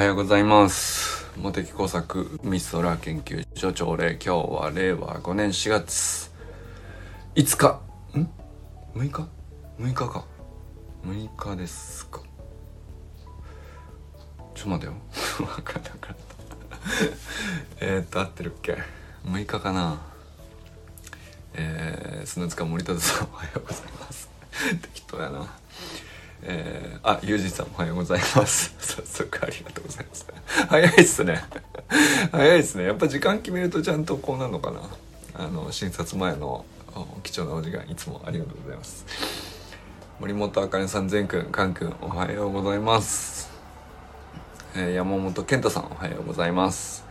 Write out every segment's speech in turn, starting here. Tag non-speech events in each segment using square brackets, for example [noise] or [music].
はようございます。茂木工作ミストラ研究所長令今日は令和5年4月5日。ん？6日？6日か。6日ですか。ちょっと待てよ。[laughs] 分かった分かった。[laughs] えっと合ってるっけ？6日かな。えー、砂塚森田さんおはようございます。[laughs] 適当やな。えー、あ、ゆうじさんおはようございます。[laughs] 早速ありがとうございます。早いっすね。[laughs] 早いっすね。やっぱ時間決めるとちゃんとこうなるのかな。あの、診察前の貴重なお時間いつもありがとうございます。森本あかねさん、善くん、かんくん、おはようございます。えー、山本健太さん、おはようございます。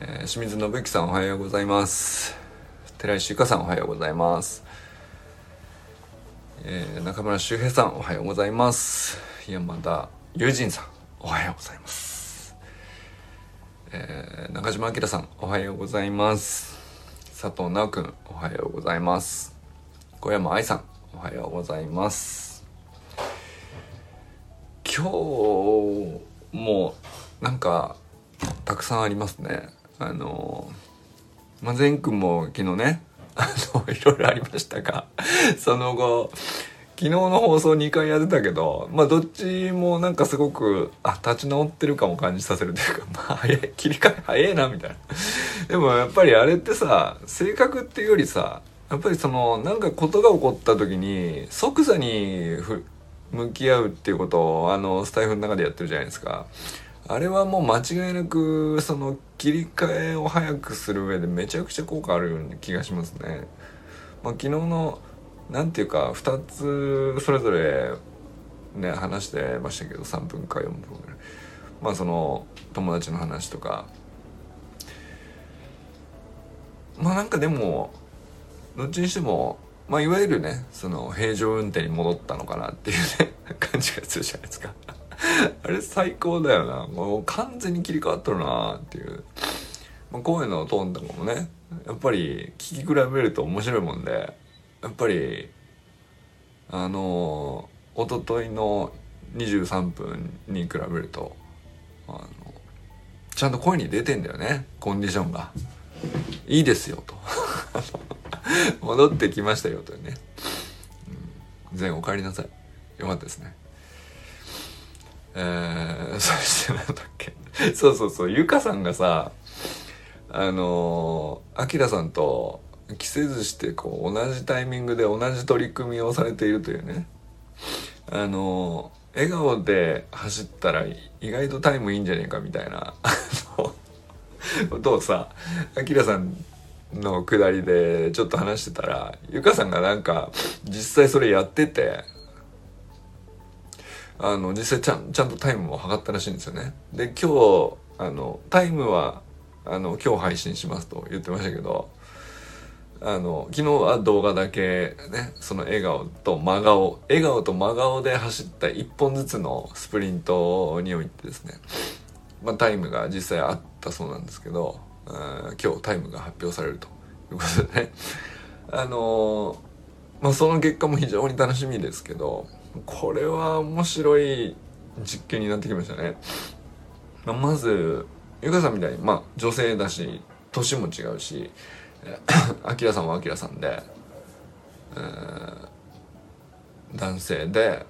えー、清水信之さん、おはようございます。寺石ゆかさん、おはようございます。えー、中村修平さんおはようございます。山田友人さんおはようございます、えー、中島明さんおはようございます。佐藤直くんおはようございます。小山愛さんおはようございます。今日もなんかたくさんありますね。あのまあ、善くんも昨日ねあの、いろいろありましたが、[laughs] その後、昨日の放送2回やってたけど、まあどっちもなんかすごく、あ、立ち直ってるかも感じさせるというか、[laughs] まあ早い、切り替え早いな、みたいな。でもやっぱりあれってさ、性格っていうよりさ、やっぱりその、なんかことが起こった時に、即座に向き合うっていうことを、あの、スタイフの中でやってるじゃないですか。あれはもう間違いなくその切り替えを早くする上でめちゃくちゃ効果あるような気がしますね。まあ、昨日のなんていうか2つそれぞれね話してましたけど3分か4分ぐらいまあその友達の話とかまあなんかでもどっちにしてもまあいわゆるねその平常運転に戻ったのかなっていうね感じがするじゃないですか。[laughs] あれ最高だよな。もう完全に切り替わっとるなっていう。まあ、声のトーンとかもね、やっぱり聞き比べると面白いもんで、やっぱり、あのー、おとといの23分に比べると、あの、ちゃんと声に出てんだよね、コンディションが。いいですよ、と。[laughs] 戻ってきましたよ、というね。うん、全お帰りなさい。よかったですね。えー、[laughs] そしてなんだっけ。そうそうそう。ゆかさんがさあのあきらさんと着せずしてこう同じタイミングで同じ取り組みをされているというね。あの笑顔で走ったら意外とタイムいいんじゃねえかみたいな。ことをさあきらさんのくだりでちょっと話してたらゆかさんがなんか実際それやっててあの実際ちゃんちゃんとタイムも測ったらしいんですよね。で今日あのタイムはあの今日配信しますと言ってましたけどあの昨日は動画だけねその笑顔と真顔笑顔と真顔で走った1本ずつのスプリントにおいてですね、まあ、タイムが実際あったそうなんですけど今日タイムが発表されるということでねあのまあその結果も非常に楽しみですけどこれは面白い実験になってきましたね。まあ、まず、ゆかさんみたいに、まあ、女性だし、年も違うし、あきらさんはあきらさんで、えー、男性で、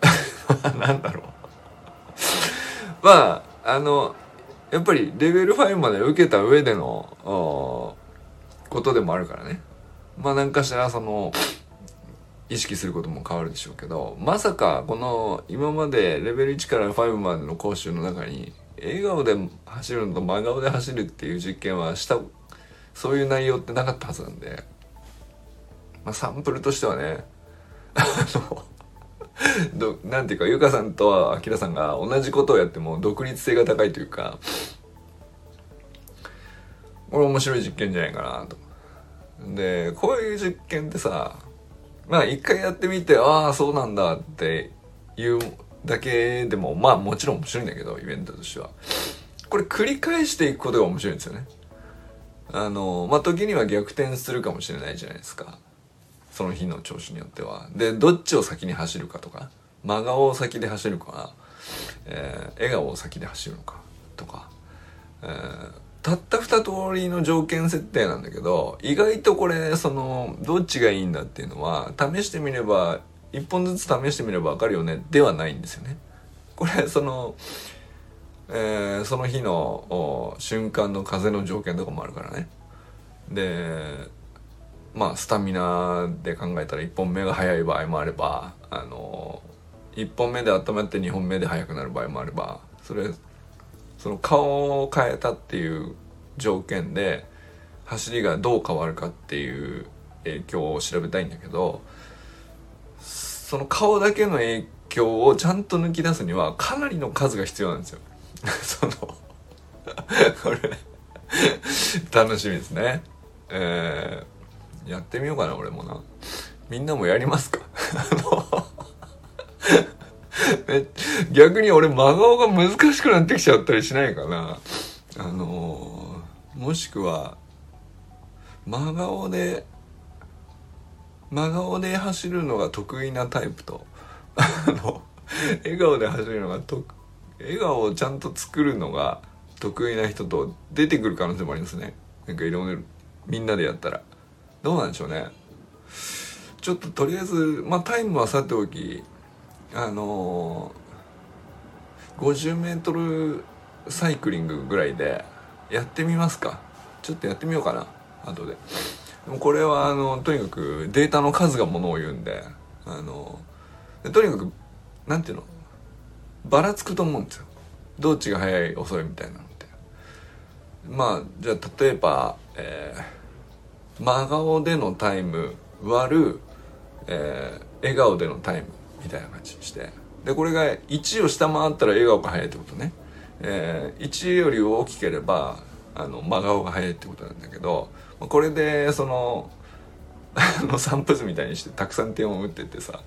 [laughs] なんだろうまあ、あの、やっぱりレベル5まで受けた上での、ことでもあるからね。まあ、何かしらその、意識することも変わるでしょうけどまさかこの今までレベル1から5までの講習の中に笑顔で走るのと真顔で走るっていう実験はしたそういう内容ってなかったはずなんで、まあ、サンプルとしてはねあのどなんていうかゆかさんとあきらさんが同じことをやっても独立性が高いというかこれ面白い実験じゃないかなと。でこういう実験ってさまあ一回やってみて、ああ、そうなんだっていうだけでも、まあもちろん面白いんだけど、イベントとしては。これ繰り返していくことが面白いんですよね。あの、まあ時には逆転するかもしれないじゃないですか。その日の調子によっては。で、どっちを先に走るかとか、真顔を先で走るか、えー、笑顔を先で走るのかとか、えー、たった2通りの条件設定なんだけど意外とこれそのどっちがいいんだっていうのは試してみれば1本ずつ試してみれば分かるよねではないんですよね。これそのえー、その日の瞬間の風の条件とかもあるからねでまあスタミナで考えたら1本目が速い場合もあればあの1本目で温まって2本目で速くなる場合もあればそれその顔を変えたっていう条件で走りがどう変わるかっていう影響を調べたいんだけどその顔だけの影響をちゃんと抜き出すにはかなりの数が必要なんですよ。[laughs] そのこれ楽しみですね。えー、やってみようかな俺もな。みんなもやりますか？[laughs] 逆に俺真顔が難しくなってきちゃったりしないかな。あのー、もしくは真顔で真顔で走るのが得意なタイプと。あの笑顔で走るのが得笑顔をちゃんと作るのが得意な人と出てくる可能性もありますね。なんかいろいろみんなでやったら。どうなんでしょうね。ちょっととりあえずまあタイムはさておきあのー、50m サイクリングぐらいでやってみますか。ちょっとやってみようかな。後で。でもこれはあのとにかくデータの数がものを言うんであのとにかくなんていうの？ばらつくと思うんですよ。どっちが早い遅いみたいなのって。まあじゃあ例えば、えー、真顔でのタイム割る、えー、笑顔でのタイム。みたいな感じにして。でこれが1を下回ったら笑顔が早いってことね、えー、1より大きければあの真顔が早いってことなんだけどこれでそのの散歩図みたいにしてたくさん点を打ってってさ。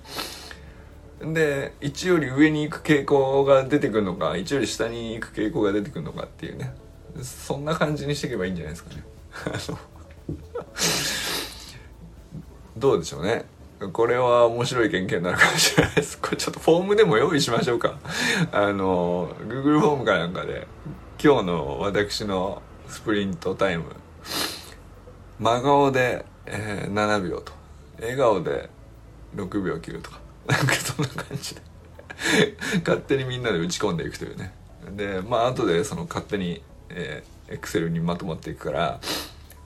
で1より上に行く傾向が出てくるのか1より下に行く傾向が出てくるのかっていうね。そんな感じにしていけばいいんじゃないですかね。どうでしょうね。これは面白い研究になるかもしれないです。これちょっとフォームでも用意しましょうか。[laughs] あの Google フォームかなんかで今日の私のスプリントタイム。真顔で、えー、7秒と。笑顔で6秒切るとか。[laughs] なんかそんな感じで。[laughs] 勝手にみんなで打ち込んでいくというね。でまあ後でその勝手にえー、Excel にまとまっていくから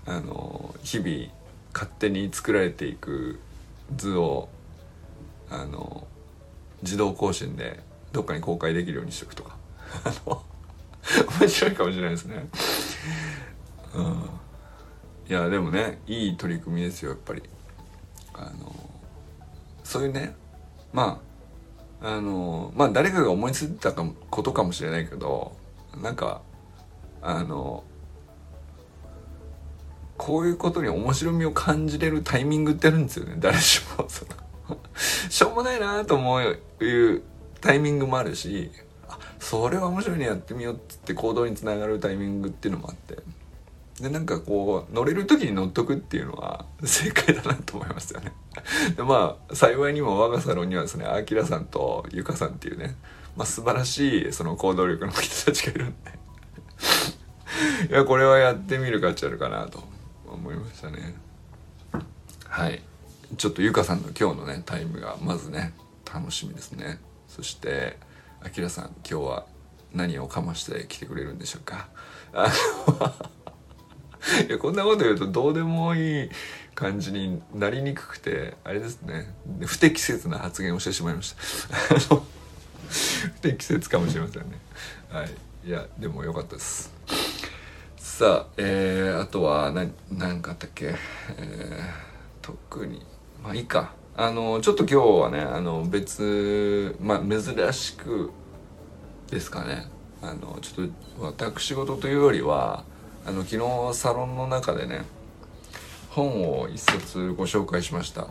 あの日々勝手に作られていく図をあの自動更新でどっかに公開できるようにしとくとか。[laughs] 面白いかもしれないですね。うん。いやでもねいい取り組みですよやっぱり。あのそういうねまああのまあ誰かが思いついたことかもしれないけどなんかあのこういうことに面白みを感じれるタイミングってあるんですよね。誰しも。その [laughs] しょうもないなと思ういうタイミングもあるしあそれは面白いねやってみようっつって行動につながるタイミングっていうのもあって。でなんかこう乗れる時に乗っとくっていうのは [laughs] 正解だなと思いますよね。でまあ幸いにも我がサロンにはですねあきらさんとゆかさんっていうね、まあ、素晴らしいその行動力の人たちがいるんで。[laughs] いやこれはやってみる価値あるかなと。思いましたね。はい。ちょっとゆかさんの今日のねタイムがまずね楽しみですね。そしてあきらさん今日は何をかまして来てくれるんでしょうか？[laughs] いやこんなこと言うとどうでもいい感じになりにくくてあれですね。不適切な発言をしてしまいました。[laughs] 不適切かもしれませんね。はい。いやでも良かったです。さあえー、あとは何何かあったっけ、えー、特にまあいいか。あのちょっと今日はねあの別まあ珍しくですかね。あのちょっと私事というよりはあの昨日サロンの中でね本を一冊ご紹介しました。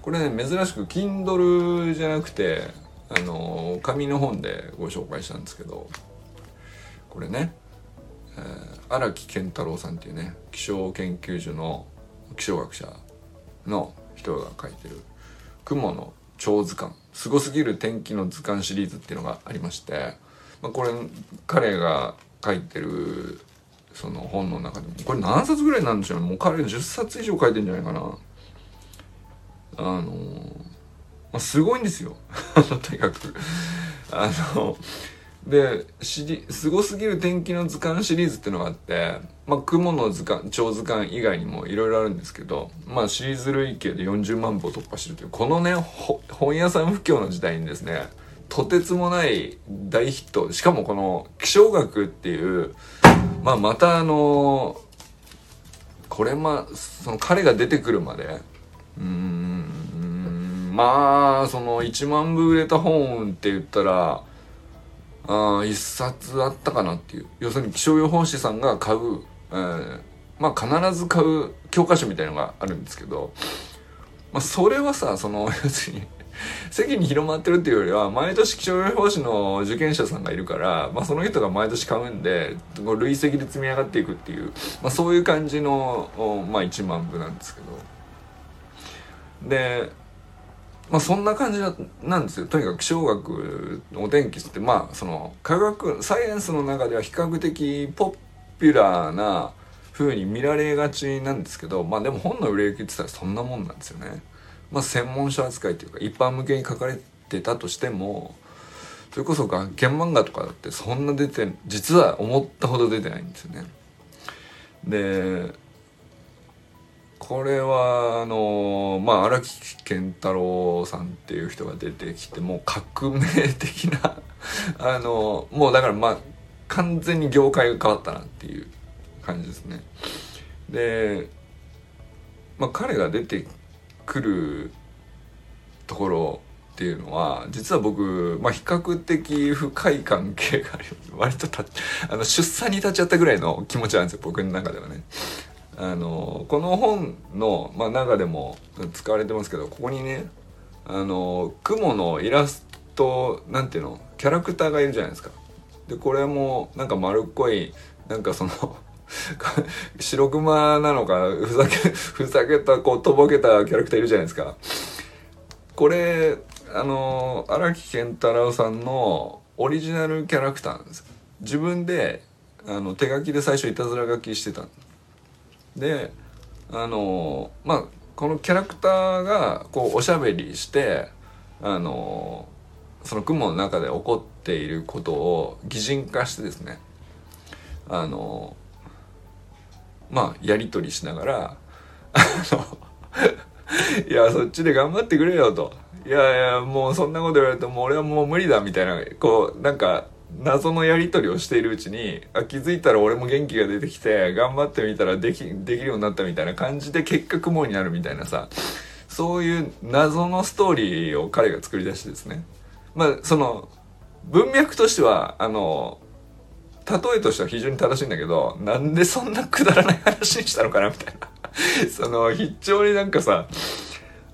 これね珍しく Kindle じゃなくてあの紙の本でご紹介したんですけどこれね荒、えー、木健太郎さんっていうね気象研究所の気象学者の人が書いてる「雲の超図鑑。すごすぎる天気の図鑑シリーズっていうのがありまして、まあ、これ彼が書いてるその本の中でもこれ何冊ぐらいなんでしょうね。もう彼10冊以上書いてんじゃないかな。あのまあ、すごいんですよ。とにかくあので、すごすぎる天気の図鑑シリーズっていうのがあって、まあ、雲の図鑑、超図鑑以外にもいろいろあるんですけど、まあ、シリーズ累計で40万部を突破してるという、このね、本屋さん不況の時代にですね、とてつもない大ヒット、しかもこの気象学っていう、まあ、またあの、これまあ、その彼が出てくるまで、うーん、まあ、その1万部売れた本って言ったら、あ一冊あったかなっていう。要するに気象予報士さんが買う、えー、まあ必ず買う教科書みたいのがあるんですけど、まあ、それはさその [laughs] 要するに世間に広まってるっていうよりは毎年気象予報士の受験者さんがいるから、まあ、その人が毎年買うんで累積で積み上がっていくっていう、まあ、そういう感じの、まあ、1万部なんですけど。でまあそんな感じなんですよとにかく気象学お天気ってまあその科学サイエンスの中では比較的ポピュラーな風に見られがちなんですけどまあでも本の売れ行きって言ったらそんなもんなんですよね。まあ専門書扱いというか一般向けに書かれてたとしてもそれこそ学研漫画とかだってそんな出て実は思ったほど出てないんですよね。でこれはあのまあ荒木健太郎さんっていう人が出てきてもう革命的な [laughs] あのもうだからまあ完全に業界が変わったなっていう感じですね。で、まあ、彼が出てくるところっていうのは実は僕、まあ、比較的深い関係がある割とたあの出産に立ち会ったぐらいの気持ちなんですよ僕の中ではね。あのこの本の、まあ、中でも使われてますけどここにねあの雲のイラストなんていうのキャラクターがいるじゃないですか。でこれもなんか丸っこいなんかその [laughs] 白熊なのかふざけふざけたこうとぼけたキャラクターいるじゃないですか。これあの荒木健太郎さんのオリジナルキャラクターなんです自分であの手書きで最初いたずら書きしてたんですであのまあこのキャラクターがこうおしゃべりしてあのその雲の中で起こっていることを擬人化してですねあのまあやり取りしながらいやそっちで頑張ってくれよと。いやいやもうそんなこと言われても俺はもう無理だみたいなこうなんか謎のやり取りをしているうちにあ気づいたら俺も元気が出てきて頑張ってみたらできできるようになったみたいな感じで結果雲になるみたいなさそういう謎のストーリーを彼が作り出してですね。まあその文脈としてはあの例えとしては非常に正しいんだけどなんでそんなくだらない話にしたのかなみたいな。[laughs] その非常になんかさ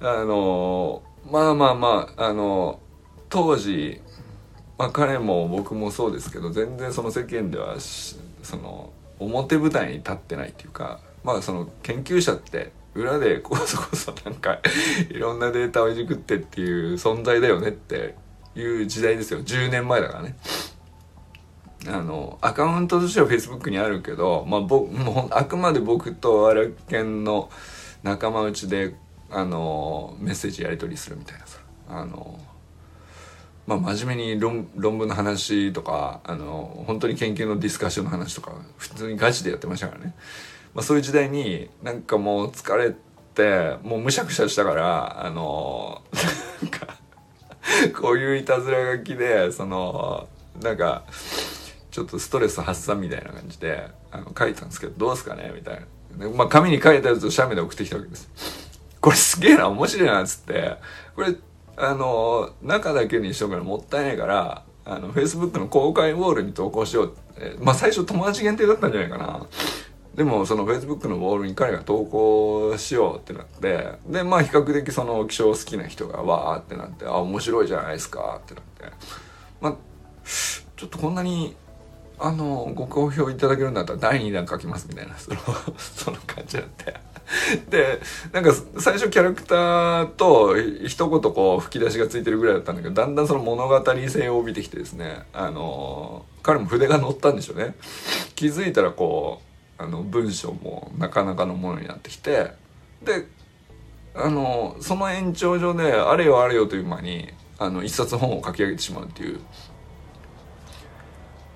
あのまあまあまああの当時まあ、彼も僕もそうですけど全然その世間ではその表舞台に立ってないっていうかまあその研究者って裏でこそこそなんかいろんなデータをいじくってっていう存在だよねっていう時代ですよ10年前だからね。あのアカウントとしては Facebook にあるけど、まあ、僕もうあくまで僕と荒研の仲間内であのメッセージやり取りするみたいなさあのまあ、真面目に論文の話とかあの本当に研究のディスカッションの話とか普通にガチでやってましたからね、まあ、そういう時代になんかもう疲れてもうむしゃくしゃしたからあのなんかこういういたずら書きでそのなんかちょっとストレス発散みたいな感じであの書いたんですけどどうですかね？みたいな、まあ、紙に書いたやつを写メで送ってきたわけです。これすげえな面白いなっつって。これあの中だけにしとくのもったいないからあの Facebook の公開ウォールに投稿しようって。まあ最初友達限定だったんじゃないかな。でもその Facebook のウォールに彼が投稿しようってなって。でまあ比較的その気象好きな人がわーってなってあ面白いじゃないですか。ってなって。まあちょっとこんなにあのご好評いただけるんだったら第2弾書きますみたいなそのその感じだって。[laughs] でなんか最初キャラクターと一言こう吹き出しがついてるぐらいだったんだけどだんだんその物語性を帯びてきてですねあの彼も筆が乗ったんでしょうね。気づいたらこうあの文章もなかなかのものになってきてであのその延長上であれよあれよという間にあの一冊本を書き上げてしまうっていう。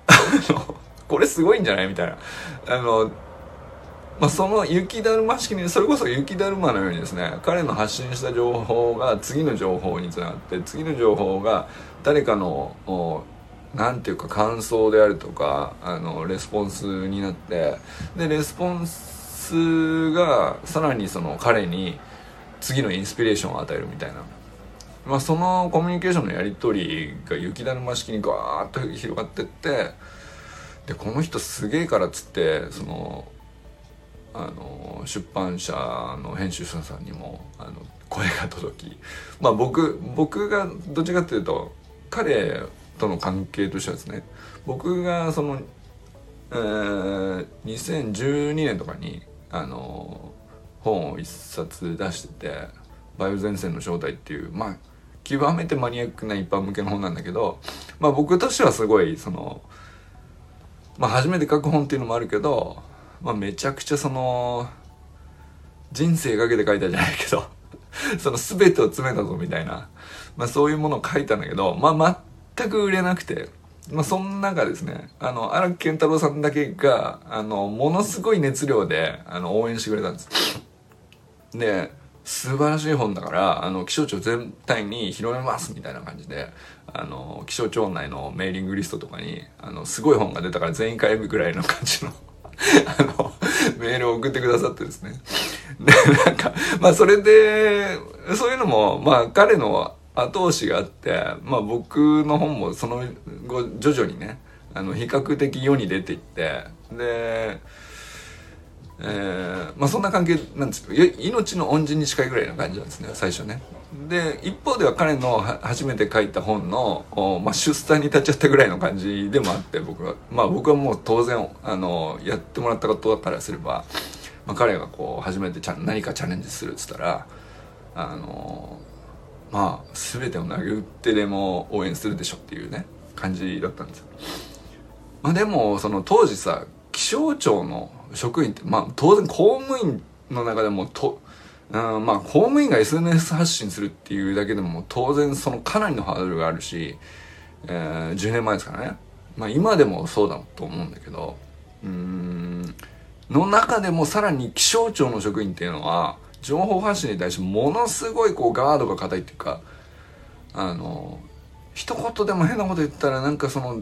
[laughs] これすごいんじゃないみたいな。あのまあ、その雪だるま式にそれこそ雪だるまのようにですね彼の発信した情報が次の情報につながって次の情報が誰かの何ていうか感想であるとかあのレスポンスになってでレスポンスがさらにその彼に次のインスピレーションを与えるみたいな、まあ、そのコミュニケーションのやり取りが雪だるま式にガーッと広がってってでこの人すげえからっつってそのあの出版社の編集者さんにもあの声が届きまあ僕僕がどっちかっていうと彼との関係としてはですね僕がその、えー、2012年とかにあの本を一冊出してて「梅雨前線の正体」っていうまあ極めてマニアックな一般向けの本なんだけどまあ僕としてはすごいそのまあ初めて書く本っていうのもあるけどまあ、めちゃくちゃその人生かけて書いたじゃないけど [laughs] その全てを詰めたぞみたいな、まあ、そういうものを書いたんだけど、まあ、全く売れなくて、まあ、そん中ですねあの荒木健太郎さんだけがあのものすごい熱量であの応援してくれたんです。で素晴らしい本だからあの気象庁全体に広めますみたいな感じであの気象庁内のメーリングリストとかにあのすごい本が出たから全員買えるぐらいの感じの [laughs] あの、メールを送ってくださってですね。[laughs] で、なんか、まあそれで、そういうのも、まあ彼の後押しがあって、まあ僕の本もその後、徐々にね、あの、比較的世に出ていって、で、えー、まあそんな関係なんですよ命の恩人に近いぐらいな感じなんですね最初ねで一方では彼の初めて書いた本の、まあ、出産に立っちゃったぐらいの感じでもあって僕はまあ僕はもう当然あのやってもらったことからすれば、まあ、彼がこう初めてちゃ何かチャレンジするっつったらあのまあ全てを投げ打ってでも応援するでしょっていうね感じだったんですよ。まあ、でもその当時さ気象庁の職員ってまあ当然公務員の中でもとうん、まあ公務員が SNS 発信するっていうだけでも当然そのかなりのハードルがあるし、えー、10年前ですからね。まあ今でもそうだと思うんだけどうんの中でもさらに気象庁の職員っていうのは情報発信に対してものすごいこうガードが硬いっていうかあの一言でも変なこと言ったらなんかその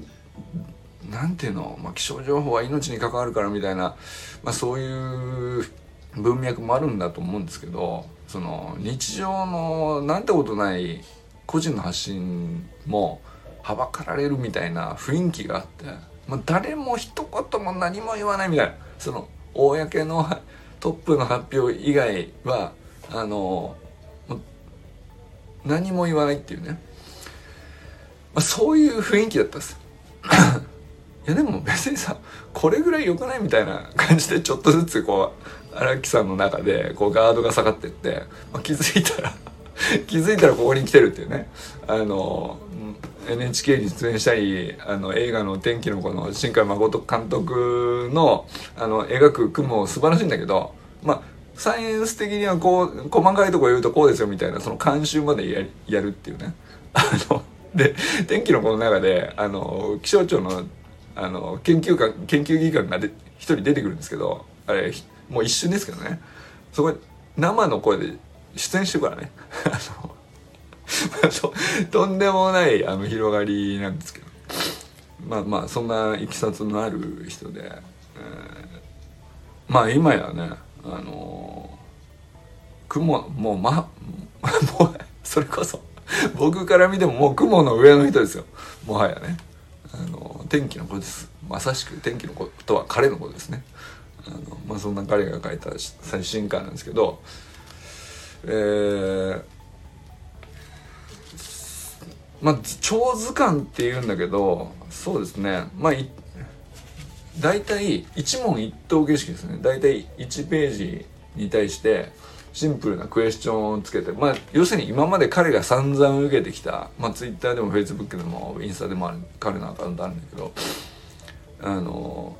なんていうの、まあ、気象情報は命に関わるからみたいな、まあ、そういう文脈もあるんだと思うんですけどその日常のなんてことない個人の発信もはばかられるみたいな雰囲気があって、まあ、誰も一言も何も言わないみたいなその公のトップの発表以外はあの何も言わないっていうね、まあ、そういう雰囲気だったんです。いやでも別にさこれぐらい良くないみたいな感じでちょっとずつこう荒木さんの中でこうガードが下がってって、まあ、気づいたら [laughs] 気づいたらここに来てるっていうね。あの NHK に出演したりあの映画の「天気の子」の新海誠監督のあの描く雲素晴らしいんだけどまあサイエンス的にはこう細かいとこ言うとこうですよみたいなその監修までややるっていうね。あので天気の子の中であの気象庁のあの研究官研究技官が一人出てくるんですけどあれもう一瞬ですけどね。そこ生の声で出演してるからね。[laughs] [laughs] とんでもないあの広がりなんですけど。まあまあそんないきさつのある人で、えー、まあ今やねあの雲もうま [laughs] もうそれこそ僕から見てももう雲の上の人ですよ。もはやね。あの天気の子です。まさしく天気の子とは彼の子ですね。あの、まあ、そんな彼が書いた最新刊なんですけどえー、まあ長図鑑っていうんだけどそうですね。まあ大体一問一答形式ですね。大体1ページに対してシンプルなクエスチョンをつけてまあ要するに今まで彼が散々受けてきたまあ Twitter でも Facebook でもインスタでもある彼のアカウントあるんだけどあの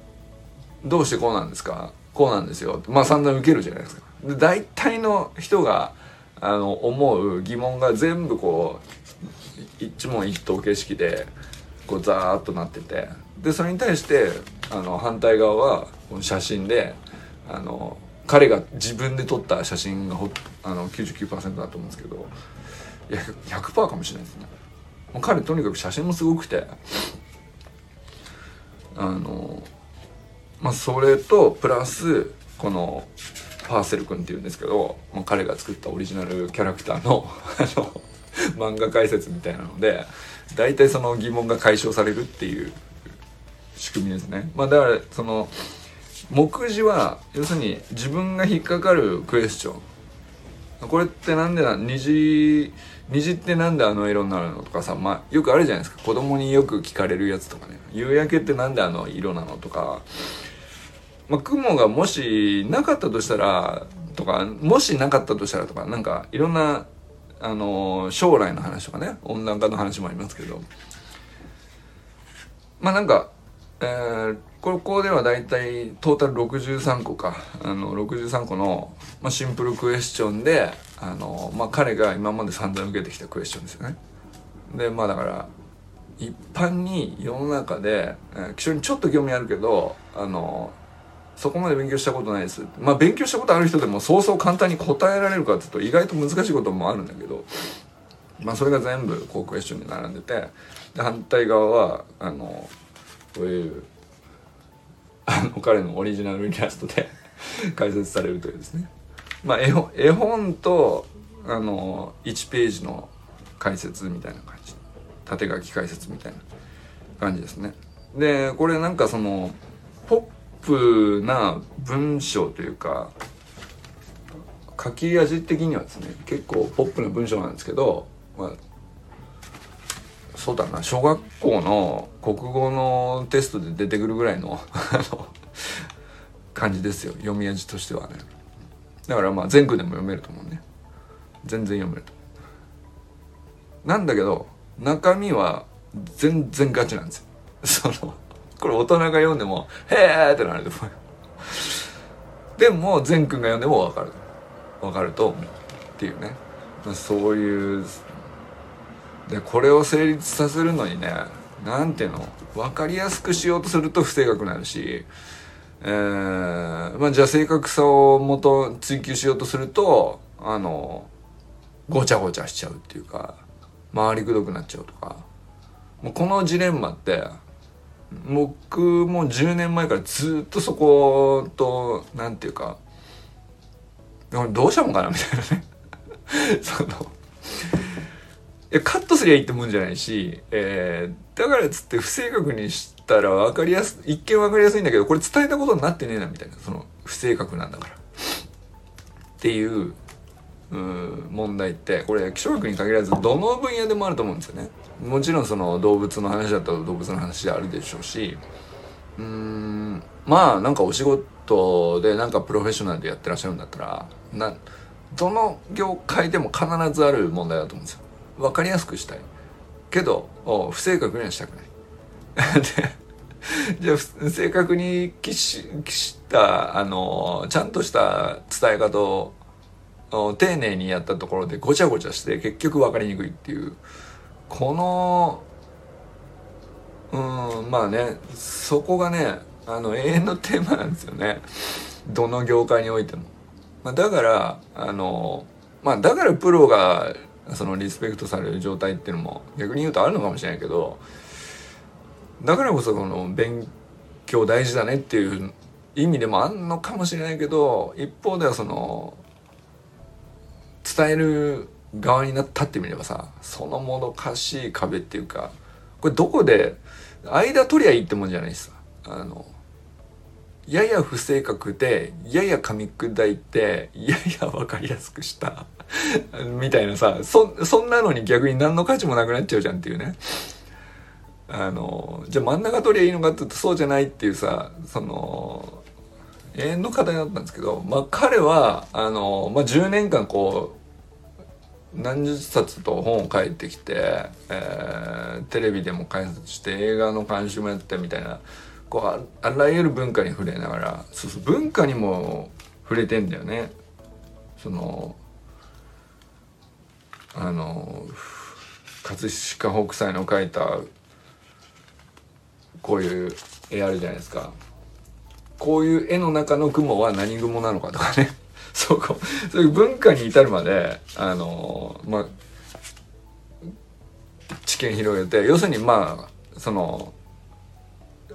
どうしてこうなんですか？こうなんですよ。まあ散々受けるじゃないですか。で大体の人があの思う疑問が全部こう一問一答形式でこうザーッとなってて。でそれに対してあの反対側は写真であの彼が自分で撮った写真がほあの99%だと思うんですけどいや100%かもしれないですねもう彼とにかく写真もすごくてあのまあそれとプラスこのパーセル君っていうんですけど、まあ、彼が作ったオリジナルキャラクターのあの漫画解説みたいなので大体その疑問が解消されるっていう仕組みですね。まあ、だからその目次は要するに自分が引っかかるクエスチョン。これってなんでな虹虹ってなんであの色になるのとかさ、まあ、よくあるじゃないですか。子供によく聞かれるやつとかね。夕焼けってなんであの色なのとか、まあ、雲がもしなかったとしたらとかもしなかったとしたらとかなんかいろんなあの将来の話とかね。温暖化の話もありますけど。まあなんか、え、ここではだいたいトータル63個かあの63個の、まあ、シンプルクエスチョンであの、まあ、彼が今まで散々受けてきたクエスチョンですよね。でまあだから一般に世の中で、えー、気象にちょっと興味あるけどあのそこまで勉強したことないです。まあ勉強したことある人でもそうそう簡単に答えられるかっていうと意外と難しいこともあるんだけど、まあそれが全部こうクエスチョンに並んでて、で反対側は、あの、こういう、あの彼のオリジナルイラストで [laughs] 解説されるというですね。まあ絵本絵本と、あの、1ページの解説みたいな感じ。縦書き解説みたいな感じですね。で、これなんかその、ポップな文章というか書き味的にはですね結構ポップな文章なんですけど、まあ、そうだな小学校の国語のテストで出てくるぐらいの感じですよ読み味としてはねだからまあ全句でも読めると思うね全然読めるとなんだけど中身は全然ガチなんですよ [laughs] そのこれ大人が読んでも、へーってなると思う。でも、善くんが読んでもわかる。わかると思う。っていうね。そういう、で、これを成立させるのにね、なんていうの、わかりやすくしようとすると不正確になるし、えー、まあじゃあ正確さをもと追求しようとすると、あの、ごちゃごちゃしちゃうっていうか、回りくどくなっちゃうとか、もうこのジレンマって、僕も10年前からずっとそこと何て言うかどうしたもんかなみたいなね。[laughs] そのカットすりゃいいってもんじゃないし、えー、だからっつって不正確にしたら分かりやす一見分かりやすいんだけどこれ伝えたことになってねえなみたいなその不正確なんだからっていううん問題ってこれ気象学に限らずどの分野でもあると思うんですよね。もちろんその動物の話だったら動物の話であるでしょうしうんまあなんかお仕事でなんかプロフェッショナルでやってらっしゃるんだったらなどの業界でも必ずある問題だと思うんですよ。わかりやすくしたい。けど不正確にはしたくない。[laughs] じゃあ正確にきししたあのちゃんとした伝え方を丁寧にやったところでごちゃごちゃして結局分かりにくいっていうこのうんまあねそこがねあの永遠のテーマなんですよねどの業界においても、まあ、だからあのまあだからプロがそのリスペクトされる状態っていうのも逆に言うとあるのかもしれないけどだからこそこの勉強大事だねっていう意味でもあんのかもしれないけど一方ではその伝える側にな立ってみればさそのもどかしい壁っていうかこれどこで間取りゃいいってもんじゃないさあのやや不正確でやや噛み砕いてやや分かりやすくした [laughs] みたいなさそそんなのに逆に何の価値もなくなっちゃうじゃんっていうねあのじゃあ真ん中取りゃいいのかって言うとそうじゃないっていうさその永遠の課題だったんですけど、まあ、彼はあの、まあ、10年間こう何十冊と本を書いてきて、えー、テレビでも解説して映画の監修もやってみたいなこうあらゆる文化に触れながらそうそう文化にも触れてんだよね。そのあの葛飾北斎の描いたこういう絵あるじゃないですか。こういう絵の中の雲は何雲なのかとかね。[laughs] そうか。そういう文化に至るまであのまあ知見広げて要するにまあその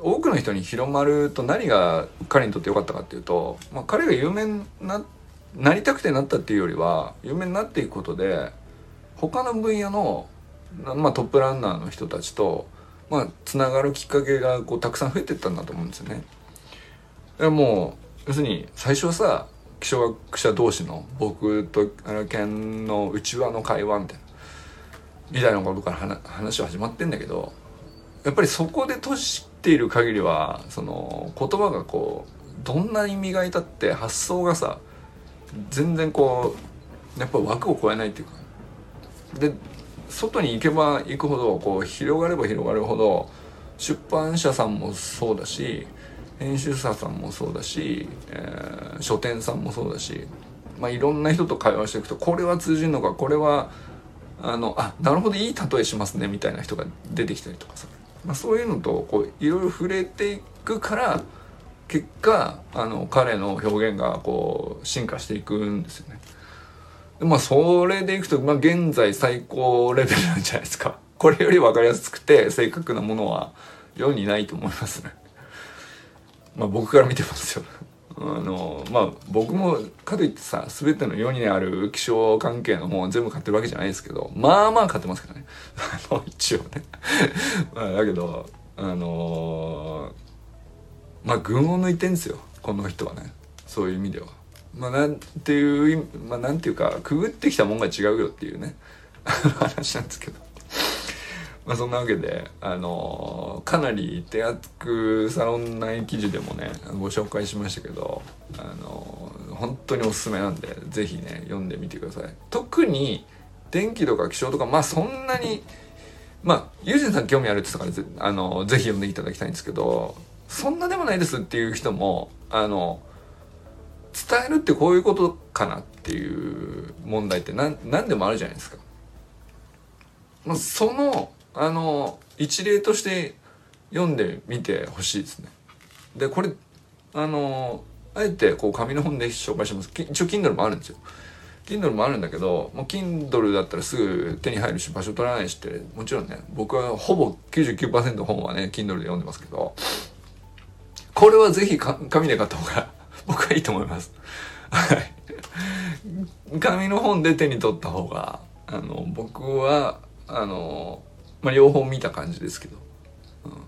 多くの人に広まると何が彼にとって良かったかっていうと、まあ、彼が有名ななりたくてなったっていうよりは有名になっていくことで他の分野の、まあ、トップランナーの人たちと、まあ、つながるきっかけがこうたくさん増えてったんだと思うんですよね。もう要するに最初はさ気象学者同士の僕とあの県の内輪の会話みたいなみたいなことから話は始まってんだけどやっぱりそこで閉じている限りはその言葉がこうどんなに磨いたって発想がさ全然こうやっぱ枠を超えないっていうかで外に行けば行くほどこう広がれば広がるほど出版社さんもそうだし編集者さんもそうだし、えー、書店さんもそうだし、まあ、いろんな人と会話していくとこれは通じるのかこれはあのあなるほどいい例えしますねみたいな人が出てきたりとかさ、まあ、そういうのとこういろいろ触れていくから結果あの彼の表現がこう進化していくんですよね。まあそれでいくと、まあ、現在最高レベルなんじゃないですか。[laughs] これより分かりやすくて正確なものは世にないと思いますね。[laughs] まあ僕から見てますよ。[laughs] あのまあ僕もかといってさ全ての世にある気象関係の本全部買ってるわけじゃないですけどまあまあ買ってますからねあの一応ねまあだけどあのー、まあ群を抜いてんですよこの人はねそういう意味ではまあなんていうまあなんていうかくぐってきたもんが違うよっていうね [laughs] 話なんですけどまあそんなわけで、あのー、かなり手厚くサロン内記事でもね、ご紹介しましたけど、あのー、本当におすすめなんで、ぜひね、読んでみてください。特に、電気とか気象とか、まあそんなに、まあ、ユージンさん興味あるって言ったから、あのー、ぜひ読んでいただきたいんですけど、そんなでもないですっていう人も、あの、伝えるってこういうことかなっていう問題って何何でもあるじゃないですか。まあ、そのあの一例として読んでみてほしいですね。でこれあのあえてこう紙の本で紹介します。一応 Kindle もあるんですよ。Kindle もあるんだけどもう Kindle だったらすぐ手に入るし場所取らないしってもちろんね僕はほぼ99%本はね Kindle で読んでますけどこれはぜひ紙で買った方が [laughs] 僕はいいと思います。はい。紙の本で手に取った方があの僕はあのまあ、両方見た感じですけど、うんま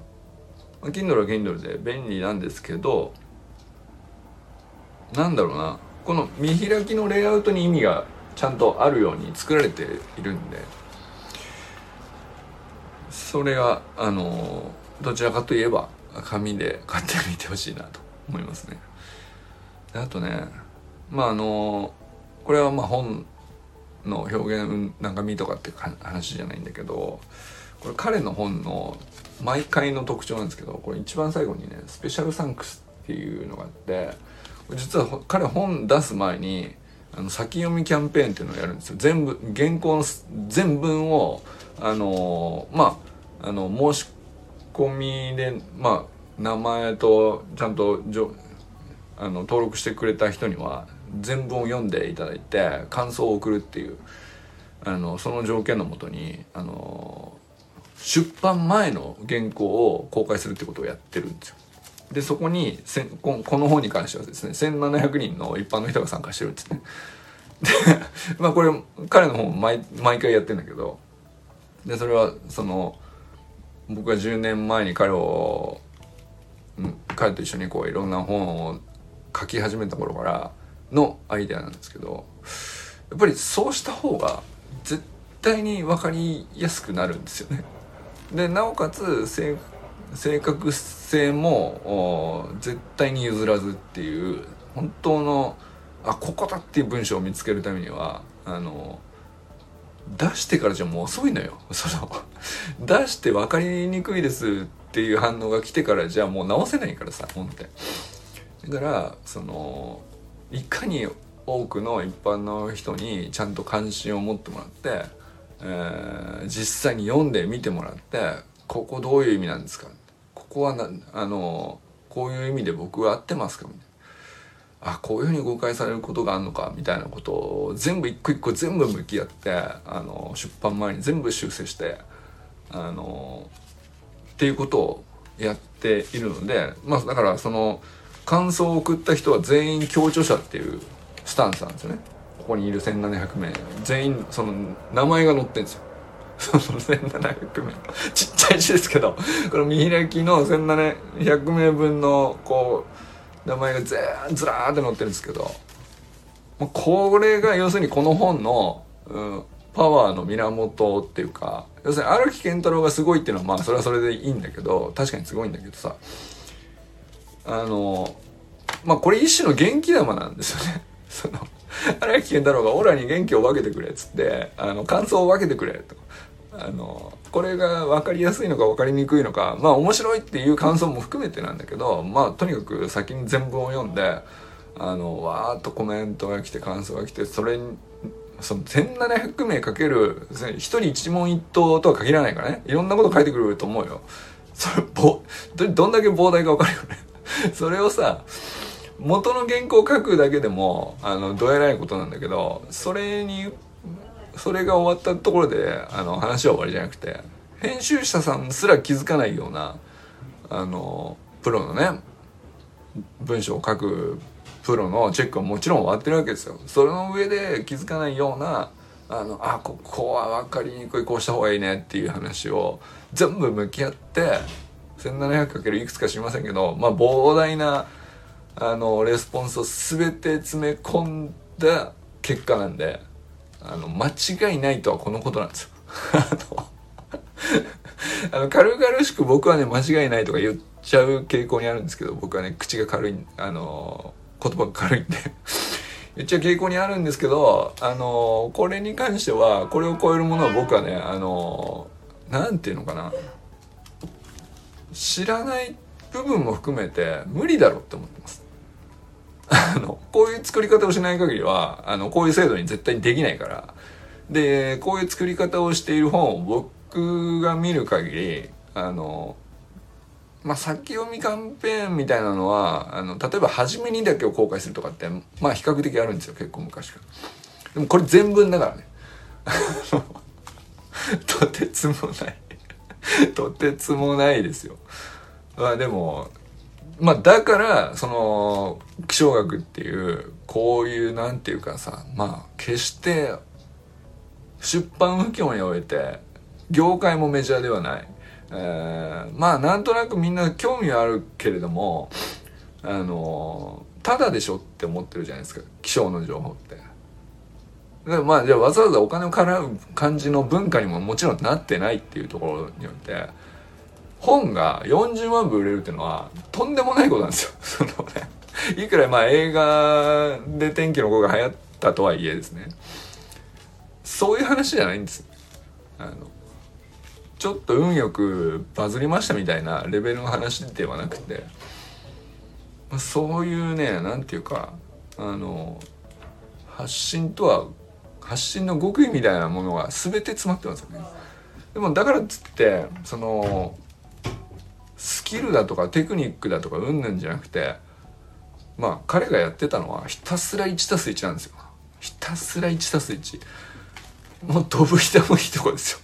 あ、Kindle は Kindle で便利なんですけどなんだろうなこの見開きのレイアウトに意味がちゃんとあるように作られているんでそれはあのどちらかといえば紙で買ってみてほしいなと思いますね。あとねまああのこれはまあ本の表現中身とかって話じゃないんだけどこれ彼の本の毎回の特徴なんですけどこれ一番最後にねスペシャルサンクスっていうのがあって実は彼本出す前にあの先読みキャンペーンっていうのをやるんですよ。全部原稿の全文をあのまああの申し込みでまあ名前とちゃんとじょあの登録してくれた人には全文を読んでいただいて感想を送るっていうあのその条件のもとにあの出版前の原稿を公開するってことをやってるんですよ。でそこにせここの本に関してはですね1700人の一般の人が参加してるんですね。で [laughs] まあこれ彼の本毎毎回やってるんだけどでそれはその僕が10年前に彼を、うん、彼と一緒にこういろんな本を書き始めた頃からのアイデアなんですけどやっぱりそうした方が絶対に分かりやすくなるんですよね。でなおかつ正確性も絶対に譲らずっていう本当のあここだっていう文章を見つけるためにはあの出してからじゃもう遅いのよその [laughs] 出して分かりにくいですっていう反応が来てからじゃもう直せないからさ本ってだからそのいかに多くの一般の人にちゃんと関心を持ってもらって、えー、実際に読んで見てもらってここどういう意味なんですか？ここはなあのこういう意味で僕は合ってますか？みたいな。あこういうふうに誤解されることがあるのか？みたいなことを全部一個一個全部向き合ってあの出版前に全部修正してあのっていうことをやっているのでまあだからその感想を送った人は全員共著者っていうスタンスなんですよね。ここにいる1700名。全員その名前が載ってんですよ。[laughs] その1700名。ちっちゃい字ですけどこの見開きの1700名分のこう名前が全ずらーって載ってるんですけどこれが要するにこの本の、うん、パワーの源っていうか要するに荒木健太郎がすごいっていうのはまあそれはそれでいいんだけど確かにすごいんだけどさあのまあこれ一種の元気玉なんですよね。[laughs] その荒木健太郎が「オラに元気を分けてくれ」っつってあの感想を分けてくれと。あのこれが分かりやすいのか分かりにくいのかまあ面白いっていう感想も含めてなんだけどまあとにかく先に全文を読んであのわーっとコメントが来て感想が来てそれにその1700名かける一人一問一答とは限らないからね。いろんなこと書いてくれると思うよ。それぼどんだけ膨大か分かるよね。[laughs] それをさ元の原稿を書くだけでもあのどえらいことなんだけどそれにそれが終わったところであの話は終わりじゃなくて編集者さんすら気づかないようなあのプロのね文章を書くプロのチェックはもちろん終わってるわけですよ。それの上で気づかないようなあのあここは分かりにくいこうした方がいいねっていう話を全部向き合って 1700× いくつか知りませんけどまあ膨大なあのレスポンスを全て詰め込んだ結果なんであの間違いないとはこのことなんですよ。[laughs] あの軽々しく僕はね間違いないとか言っちゃう傾向にあるんですけど僕はね口が軽いあの言葉が軽いんで [laughs] 言っちゃう傾向にあるんですけどあのこれに関してはこれを超えるものは僕はねあのなんていうのかな知らない部分も含めて無理だろうって思ってます。あの、こういう作り方をしない限りは、あの、こういう制度に絶対にできないから。で、こういう作り方をしている本を僕が見る限り、あの、まあ、先読みキャンペーンみたいなのは、あの、例えば初めにだけを公開するとかって、まあ、比較的あるんですよ、結構昔から。でもこれ全文だからね。とてつもない [laughs] とてつもないですよ。まあでも、まあだから、その、気象学っていう、こういうなんていうかさ、まあ決して出版不況において、業界もメジャーではない。えー、まあなんとなくみんな興味はあるけれども、あの、ただでしょって思ってるじゃないですか、気象の情報って。まあじゃあわざわざお金を払う感じの文化にももちろんなってないっていうところによって本が40万部売れるっていうのはとんでもないことなんですよ。[laughs] そのねいくらまあ映画で天気の子が流行ったとはいえですねそういう話じゃないんですあのちょっと運よくバズりましたみたいなレベルの話ではなくてそういうね何て言うかあの発信とは発信の極意みたいなものが全て詰まってますよね。でもだからっつってそのスキルだとかテクニックだとかうんぬんじゃなくてまあ彼がやってたのはひたすら 1+1 なんですよ。ひたすら 1+1。もう飛ぶ人もいいとこですよ。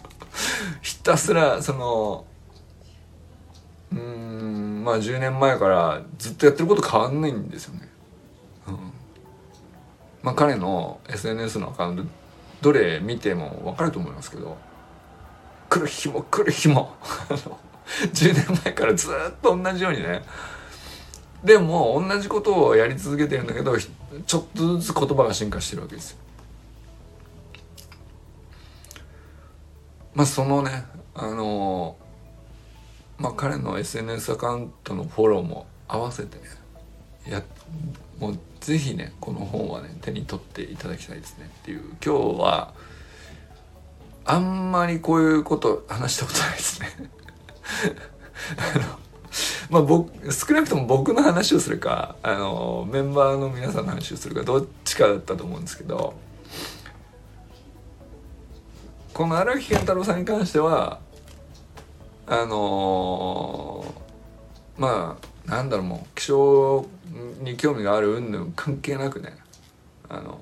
ひたすらそのうんまあ10年前からずっとやってること変わんないんですよね。まあ、彼の SNS のアカウントどれ見ても分かると思いますけど来る日も来る日も [laughs] 10年前からずっと同じようにねでも同じことをやり続けてるんだけどちょっとずつ言葉が進化してるわけですよ。まあそのねあのまあ彼の SNS アカウントのフォローも合わせてねやもうぜひねこの本はね手に取っていただきたいですねっていう今日はあんまりこういうこと話したことないですね。[laughs] あのまあ僕少なくとも僕の話をするかあのメンバーの皆さんの話をするかどっちかだったと思うんですけどこの荒木健太郎さんに関してはあのー、まあなんだろうもう気象に興味がある云々関係なくね。あの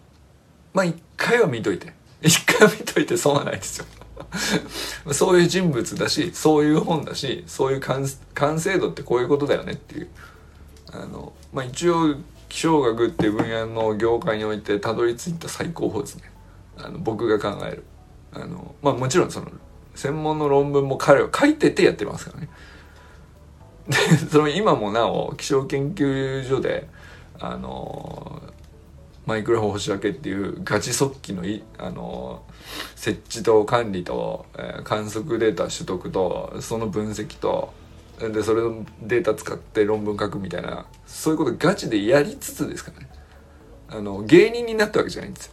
まあ一回は見といて。[laughs] 一回は見といて損はないですよ。[laughs] そういう人物だしそういう本だしそういう完完成度ってこういうことだよねっていう。あのまあ一応気象学っていう分野の業界においてたどり着いた最高峰ですね。あの僕が考える。あのまあもちろんその専門の論文も彼は書いててやってますからね。で [laughs] その今もなお気象研究所であのマイクロフォン星だけっていうガチ速記のいあの設置と管理と、えー、観測データ取得とその分析とでそれのデータ使って論文書くみたいなそういうことガチでやりつつですからね。あの芸人になったわけじゃないんですよ。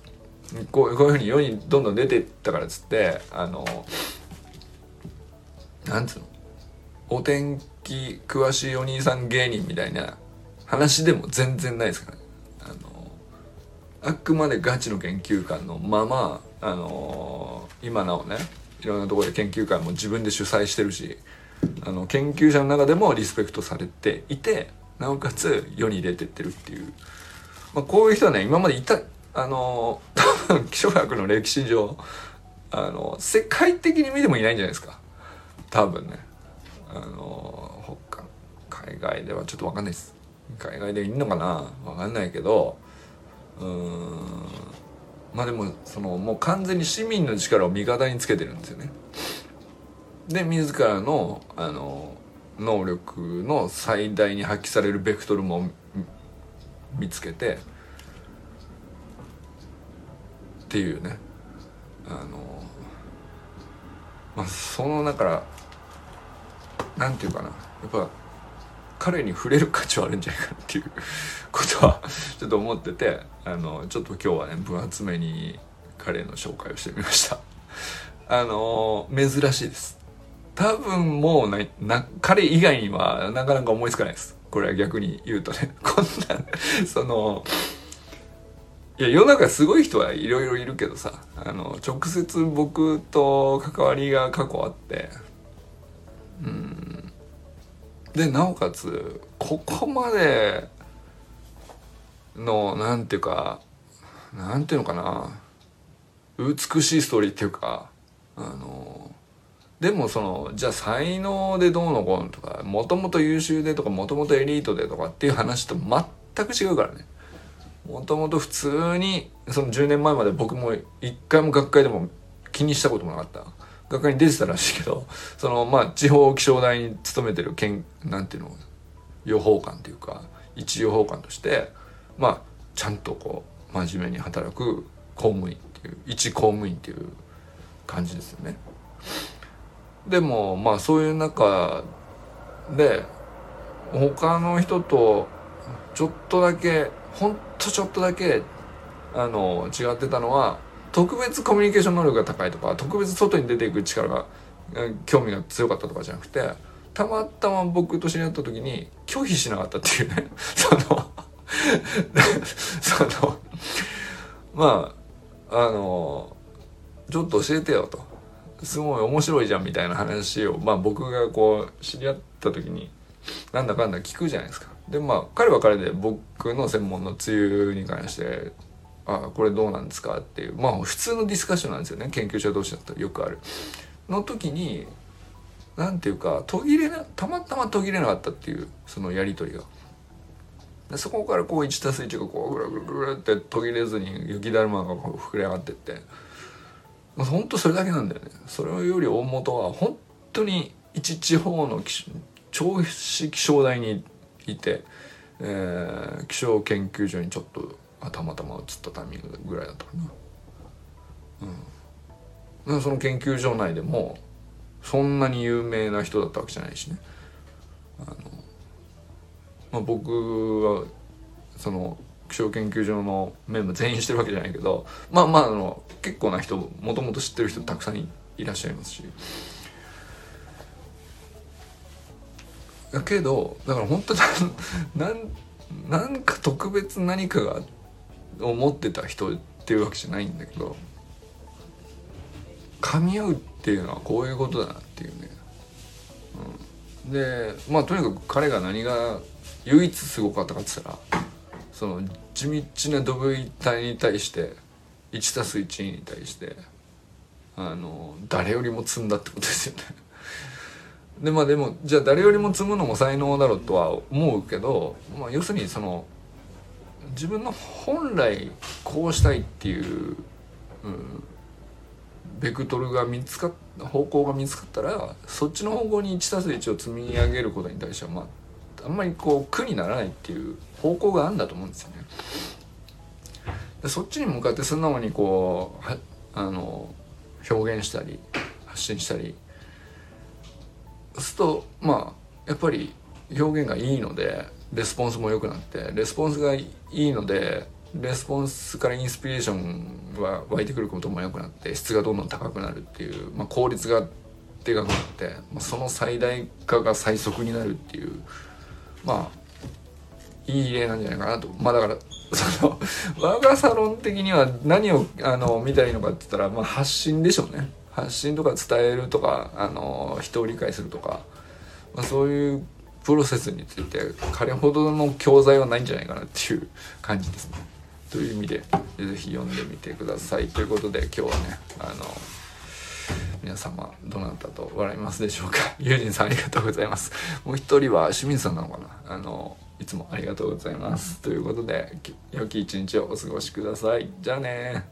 こうこういうふうに世にどんどん出てったからっつってあのなんつうの？お天気詳しいお兄さん芸人みたいな話でも全然ないですからね。あのあくまでガチの研究官のままあの今なおねいろんなところで研究会も自分で主催してるしあの研究者の中でもリスペクトされていてなおかつ世に出てってるっていう、まあ、こういう人はね今までいたあの多分 [laughs] 気象学の歴史上あの世界的に見てもいないんじゃないですか。多分ね。あの海外ではちょっと分かんないです。海外でいいのかな？分かんないけどうん。まあでもそのもう完全に市民の力を味方につけてるんですよね。で自らのあの能力の最大に発揮されるベクトルも見つけてっていうね。あのまあそのだからなんていうかな。やっぱ彼に触れる価値はあるんじゃないかっていうことはちょっと思っててあのちょっと今日はね分厚めに彼の紹介をしてみました。あの珍しいです。多分もうなな彼以外にはなかなか思いつかないです。これは逆に言うとね。[laughs] こんなそのいや世の中すごい人はいろいろいるけどさあの直接僕と関わりが過去あってうん。でなおかつここまでのなんていうかなんていうのかな。美しいストーリーっていうかあのでもそのじゃあ才能でどうのこうのとかもともと優秀でとかもともとエリートでとかっていう話と全く違うからね。もともと普通にその10年前まで僕も一回も学会でも気にしたこともなかった。学会に出てたらしいけど [laughs] そのまあ地方気象台に勤めてる県なんていうの予報官っていうか一予報官としてまあちゃんとこう真面目に働く公務員っていう一公務員っていう感じですよね。でもまあそういう中で他の人とちょっとだけほんとちょっとだけあの違ってたのは特別コミュニケーション能力が高いとか特別外に出ていく力が興味が強かったとかじゃなくてたまたま僕と知り合った時に拒否しなかったっていうね [laughs] その [laughs] そのまああのちょっと教えてよとすごい面白いじゃんみたいな話をまあ僕がこう知り合った時になんだかんだ聞くじゃないですか。でまあ彼は彼で僕の専門の梅雨に関してあこれどうなんですかっていうまあ普通のディスカッションなんですよね研究者同士だったらよくある。の時に何ていうか途切れなたまたま途切れなかったっていうそのやり取りが。でそこからこう 1+1 がこうぐらぐらぐらって途切れずに雪だるまがこう膨れ上がってって、まあ、ほんとそれだけなんだよね。それより大元は本当に一地方の銚子気象台にいて、えー、気象研究所にちょっとたまたま移ったタイミングぐらいだったかな。うん、その研究所内でもそんなに有名な人だったわけじゃないしね。あの、まあ、僕はその気象研究所のメンバー全員してるわけじゃないけどまあまああの結構な人もともと知ってる人たくさんいらっしゃいますし。だけどだから本当なんなんか特別何かが思って思ってた人っていうわけじゃないんだけど噛み合うっていうのはこういうことだなっていうね、うん、でまあとにかく彼が何が唯一すごかったかって言ったらその地道なドブ板に対して1たす1に対してあの誰よりも積んだってことですよね。でまあでもじゃあ誰よりも積むのも才能だろうとは思うけど、まあ、要するにその自分の本来こうしたいっていう、うん、ベクトルが見つかった方向が見つかったらそっちの方向に 1+1 を積み上げることに対してはまああんまりこう苦にならないっていう方向があるんだと思うんですよね。でそっちに向かって素直にこうあの表現したり発信したりするとまあやっぱり表現がいいのでレスポンスも良くなってレスポンスがいいのでレスポンスからインスピレーションは湧いてくることも良くなって質がどんどん高くなるっていう、まあ、効率がでかくなって、まあ、その最大化が最速になるっていうまあいい例なんじゃないかなと。まあだからその我がサロン的には何をあの見たらいいのかって言ったら、まあ、発信でしょうね。発信とか伝えるとかあの人を理解するとか、まあ、そういうプロセスについて彼ほどの教材はないんじゃないかなっていう感じですね。という意味でぜひ読んでみてください。ということで今日はねあの皆様どなたと笑いますでしょうか。友人さんありがとうございます。もう一人は清水さんなのかな。あのいつもありがとうございます。ということで良き一日をお過ごしください。じゃあね